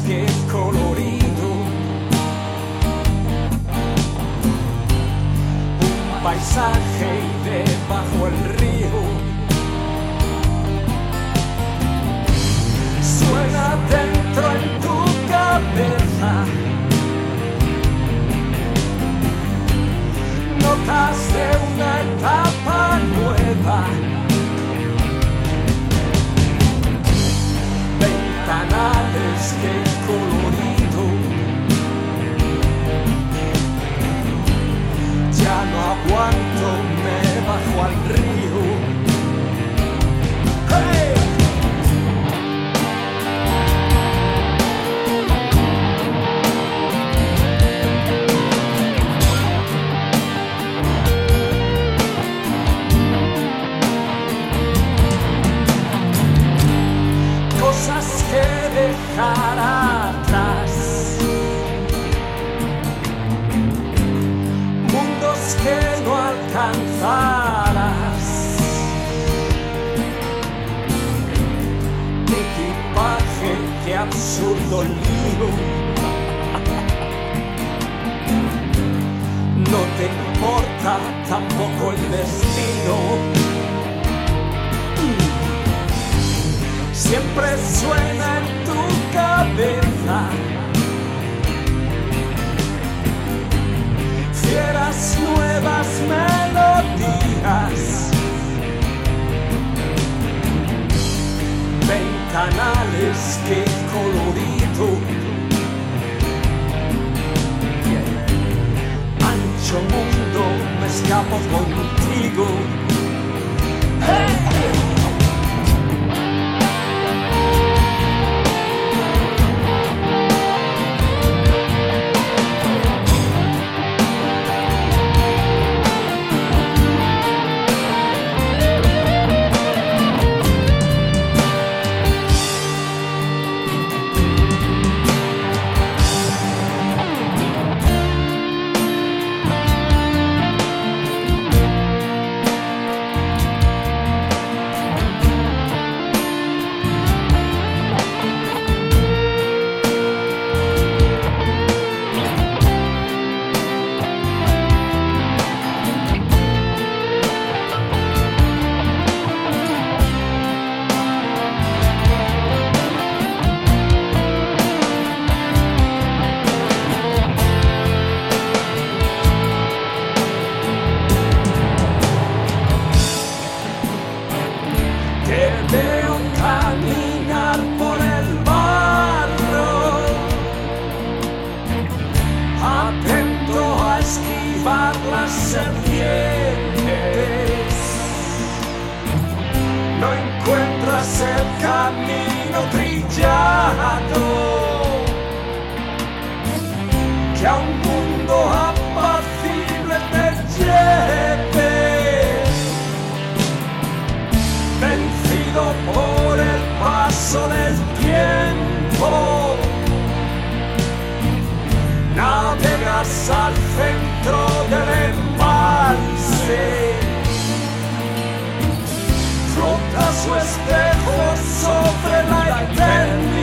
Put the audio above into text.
Qué colorido. Un paisaje y debajo el río. Aguanto, me bajo al río. Cosas que dejar alcanzarás, equipaje, qué absurdo lío. No te importa tampoco el destino. siempre suena en tu cabeza. Ventanales, qué colorido. Ancho mundo, me escapo contigo. Camino trillado que a un mundo apacible te lleve vencido por el paso del tiempo. Navegas al centro del embalse, flota su espejo like ten.